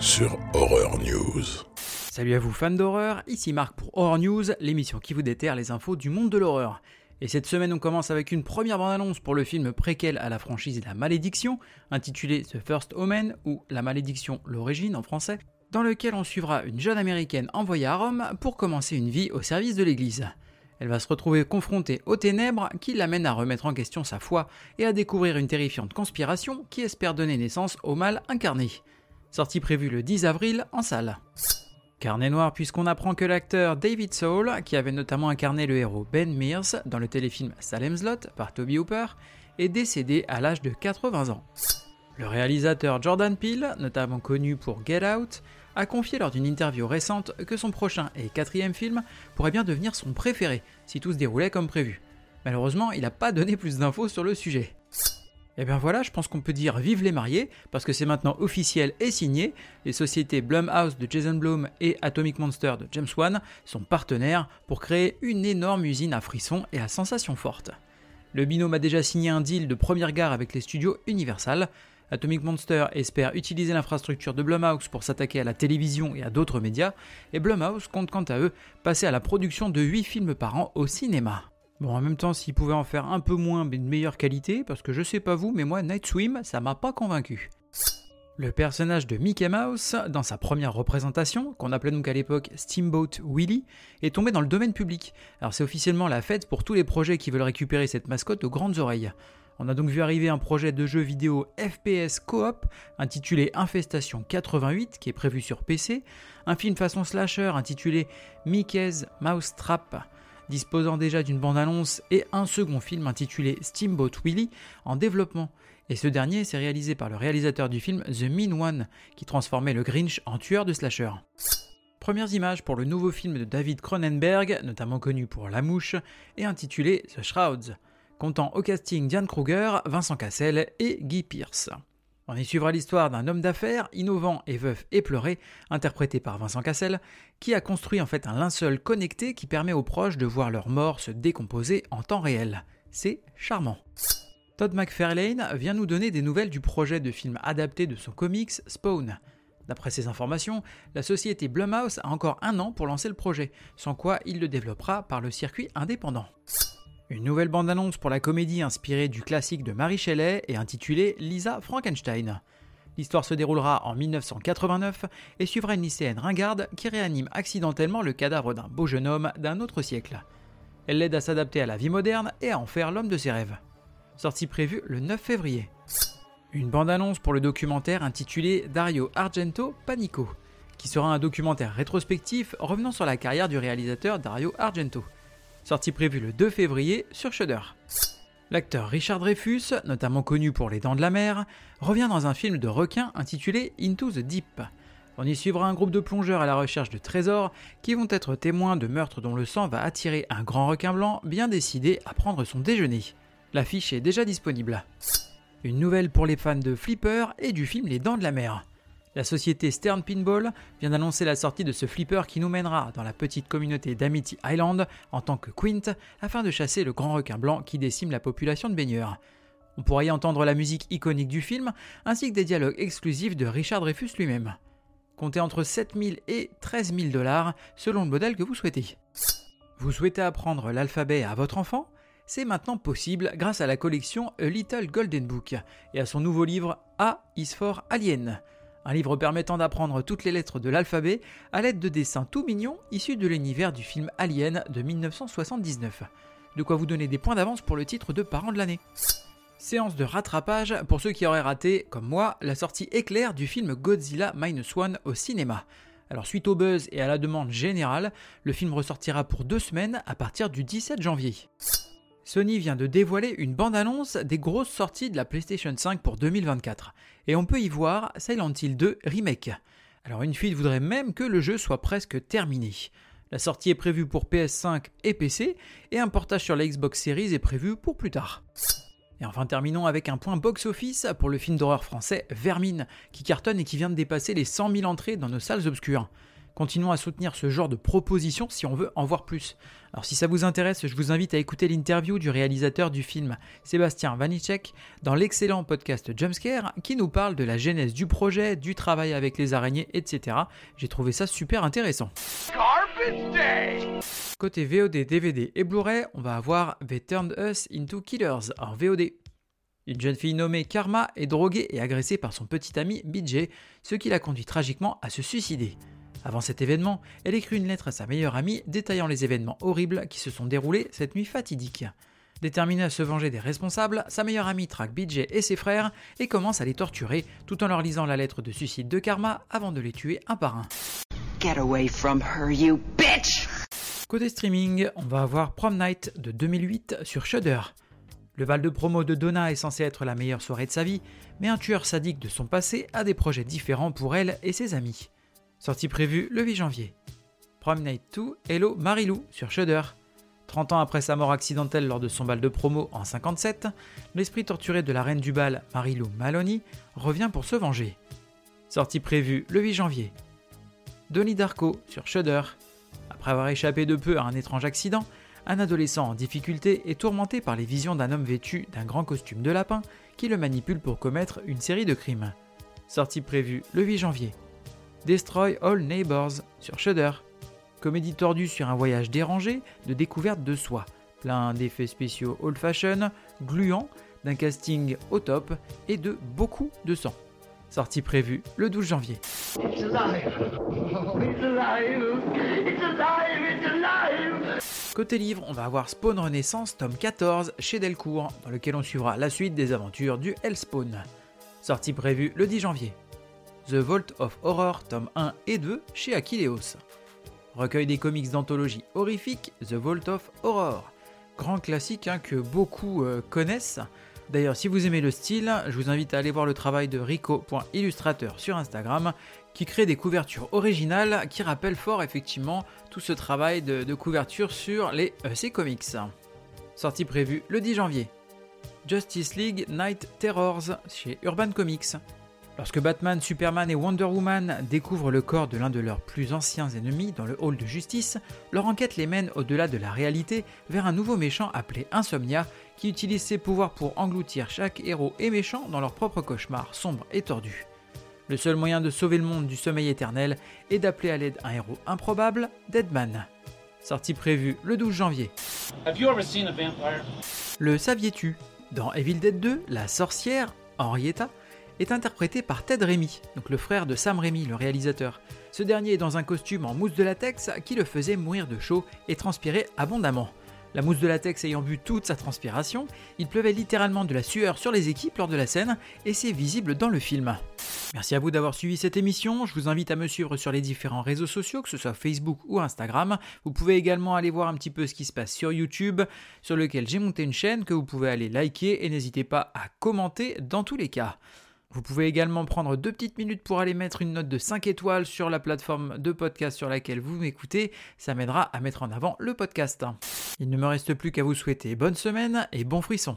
Sur Horror News. Salut à vous fans d'horreur, ici Marc pour Horror News, l'émission qui vous déterre les infos du monde de l'horreur. Et cette semaine on commence avec une première bande-annonce pour le film préquel à la franchise La Malédiction, intitulé The First Omen ou La Malédiction, l'origine en français, dans lequel on suivra une jeune américaine envoyée à Rome pour commencer une vie au service de l'église. Elle va se retrouver confrontée aux ténèbres qui l'amènent à remettre en question sa foi et à découvrir une terrifiante conspiration qui espère donner naissance au mal incarné. Sortie prévue le 10 avril en salle. Carnet noir puisqu'on apprend que l'acteur David Soul, qui avait notamment incarné le héros Ben Mears dans le téléfilm Salem's Lot par Toby Hooper, est décédé à l'âge de 80 ans. Le réalisateur Jordan Peele, notamment connu pour Get Out, a confié lors d'une interview récente que son prochain et quatrième film pourrait bien devenir son préféré si tout se déroulait comme prévu. Malheureusement, il n'a pas donné plus d'infos sur le sujet. Et bien voilà, je pense qu'on peut dire vive les mariés, parce que c'est maintenant officiel et signé. Les sociétés Blumhouse de Jason Blum et Atomic Monster de James Wan sont partenaires pour créer une énorme usine à frissons et à sensations fortes. Le binôme a déjà signé un deal de première gare avec les studios Universal, Atomic Monster espère utiliser l'infrastructure de Blumhouse pour s'attaquer à la télévision et à d'autres médias, et Blumhouse compte quant à eux passer à la production de 8 films par an au cinéma. Bon, en même temps, s'ils pouvaient en faire un peu moins mais de meilleure qualité, parce que je sais pas vous, mais moi, Night Swim, ça m'a pas convaincu. Le personnage de Mickey Mouse, dans sa première représentation, qu'on appelait donc à l'époque Steamboat Willie, est tombé dans le domaine public. Alors c'est officiellement la fête pour tous les projets qui veulent récupérer cette mascotte aux grandes oreilles. On a donc vu arriver un projet de jeu vidéo FPS coop intitulé Infestation 88 qui est prévu sur PC, un film façon slasher intitulé Mickey's Mousetrap disposant déjà d'une bande-annonce et un second film intitulé Steamboat Willie en développement. Et ce dernier s'est réalisé par le réalisateur du film The Mean One qui transformait le Grinch en tueur de slasher. Premières images pour le nouveau film de David Cronenberg, notamment connu pour La Mouche, et intitulé The Shrouds comptant au casting Diane Kruger, Vincent Cassel et Guy Pierce. On y suivra l'histoire d'un homme d'affaires innovant et veuf et pleuré, interprété par Vincent Cassel, qui a construit en fait un linceul connecté qui permet aux proches de voir leur mort se décomposer en temps réel. C'est charmant. Todd McFarlane vient nous donner des nouvelles du projet de film adapté de son comics Spawn. D'après ces informations, la société Blumhouse a encore un an pour lancer le projet, sans quoi il le développera par le circuit indépendant. Une nouvelle bande-annonce pour la comédie inspirée du classique de Marie Shelley et intitulée Lisa Frankenstein. L'histoire se déroulera en 1989 et suivra une lycéenne ringarde qui réanime accidentellement le cadavre d'un beau jeune homme d'un autre siècle. Elle l'aide à s'adapter à la vie moderne et à en faire l'homme de ses rêves. Sortie prévue le 9 février. Une bande-annonce pour le documentaire intitulé Dario Argento Panico, qui sera un documentaire rétrospectif revenant sur la carrière du réalisateur Dario Argento sortie prévue le 2 février sur Shudder. L'acteur Richard Dreyfus, notamment connu pour Les Dents de la Mer, revient dans un film de requin intitulé Into the Deep. On y suivra un groupe de plongeurs à la recherche de trésors qui vont être témoins de meurtres dont le sang va attirer un grand requin blanc bien décidé à prendre son déjeuner. L'affiche est déjà disponible. Une nouvelle pour les fans de Flipper et du film Les Dents de la Mer. La société Stern Pinball vient d'annoncer la sortie de ce flipper qui nous mènera dans la petite communauté d'Amity Island en tant que Quint afin de chasser le grand requin blanc qui décime la population de baigneurs. On pourra y entendre la musique iconique du film ainsi que des dialogues exclusifs de Richard Dreyfus lui-même. Comptez entre 7000 et 13 000 dollars selon le modèle que vous souhaitez. Vous souhaitez apprendre l'alphabet à votre enfant? C'est maintenant possible grâce à la collection A Little Golden Book et à son nouveau livre A is for Alien un livre permettant d'apprendre toutes les lettres de l'alphabet à l'aide de dessins tout mignons issus de l'univers du film Alien de 1979. De quoi vous donner des points d'avance pour le titre de parent de l'année. Séance de rattrapage pour ceux qui auraient raté, comme moi, la sortie éclair du film Godzilla Minus One au cinéma. Alors suite au buzz et à la demande générale, le film ressortira pour deux semaines à partir du 17 janvier. Sony vient de dévoiler une bande-annonce des grosses sorties de la PlayStation 5 pour 2024. Et on peut y voir Silent Hill 2 Remake. Alors une fuite voudrait même que le jeu soit presque terminé. La sortie est prévue pour PS5 et PC, et un portage sur la Xbox Series est prévu pour plus tard. Et enfin terminons avec un point box-office pour le film d'horreur français Vermine, qui cartonne et qui vient de dépasser les 100 000 entrées dans nos salles obscures. Continuons à soutenir ce genre de propositions si on veut en voir plus. Alors si ça vous intéresse, je vous invite à écouter l'interview du réalisateur du film Sébastien Vanicek dans l'excellent podcast Jumpscare qui nous parle de la genèse du projet, du travail avec les araignées, etc. J'ai trouvé ça super intéressant. Côté VOD, DVD et Blu-ray, on va avoir They Turned Us Into Killers en VOD. Une jeune fille nommée Karma est droguée et agressée par son petit ami BJ, ce qui la conduit tragiquement à se suicider. Avant cet événement, elle écrit une lettre à sa meilleure amie détaillant les événements horribles qui se sont déroulés cette nuit fatidique. Déterminée à se venger des responsables, sa meilleure amie traque BJ et ses frères et commence à les torturer tout en leur lisant la lettre de suicide de Karma avant de les tuer un par un. Get away from her, you bitch! Côté streaming, on va avoir Prom Night de 2008 sur Shudder. Le val de promo de Donna est censé être la meilleure soirée de sa vie, mais un tueur sadique de son passé a des projets différents pour elle et ses amis. Sortie prévue le 8 janvier. Prom Night 2, Hello Marilou sur Shudder. 30 ans après sa mort accidentelle lors de son bal de promo en 57, l'esprit torturé de la reine du bal, Marilou Maloney, revient pour se venger. Sortie prévue le 8 janvier. Donnie Darko sur Shudder. Après avoir échappé de peu à un étrange accident, un adolescent en difficulté est tourmenté par les visions d'un homme vêtu d'un grand costume de lapin qui le manipule pour commettre une série de crimes. Sortie prévue le 8 janvier. Destroy All Neighbors sur Shudder. Comédie tordue sur un voyage dérangé de découverte de soi, plein d'effets spéciaux old fashion, gluants, d'un casting au top et de beaucoup de sang. Sortie prévue le 12 janvier. Côté livre, on va avoir Spawn Renaissance tome 14 chez Delcourt, dans lequel on suivra la suite des aventures du Hellspawn. Sortie prévue le 10 janvier. The Vault of Horror tome 1 et 2 chez Aquileos. Recueil des comics d'anthologie horrifique The Vault of Horror. Grand classique hein, que beaucoup euh, connaissent. D'ailleurs, si vous aimez le style, je vous invite à aller voir le travail de rico.illustrateur sur Instagram, qui crée des couvertures originales qui rappellent fort effectivement tout ce travail de, couverture sur les EC Comics. Sortie prévue le 10 janvier. Justice League Night Terrors chez Urban Comics. Lorsque Batman, Superman et Wonder Woman découvrent le corps de l'un de leurs plus anciens ennemis dans le hall de justice, leur enquête les mène au-delà de la réalité vers un nouveau méchant appelé Insomnia qui utilise ses pouvoirs pour engloutir chaque héros et méchant dans leur propre cauchemar sombre et tordu. Le seul moyen de sauver le monde du sommeil éternel est d'appeler à l'aide un héros improbable, Deadman. Sortie prévue le 12 janvier. Le saviez-tu? Dans Evil Dead 2, la sorcière, Henrietta, est interprété par Ted Remy, donc le frère de Sam Remy, le réalisateur. Ce dernier est dans un costume en mousse de latex qui le faisait mourir de chaud et transpirer abondamment. La mousse de latex ayant bu toute sa transpiration, il pleuvait littéralement de la sueur sur les équipes lors de la scène et c'est visible dans le film. Merci à vous d'avoir suivi cette émission, je vous invite à me suivre sur les différents réseaux sociaux, que ce soit Facebook ou Instagram. Vous pouvez également aller voir un petit peu ce qui se passe sur YouTube, sur lequel j'ai monté une chaîne que vous pouvez aller liker et n'hésitez pas à commenter dans tous les cas. Vous pouvez également prendre deux petites minutes pour aller mettre une note de 5 étoiles sur la plateforme de podcast sur laquelle vous m'écoutez. Ça m'aidera à mettre en avant le podcast. Il ne me reste plus qu'à vous souhaiter bonne semaine et bon frisson.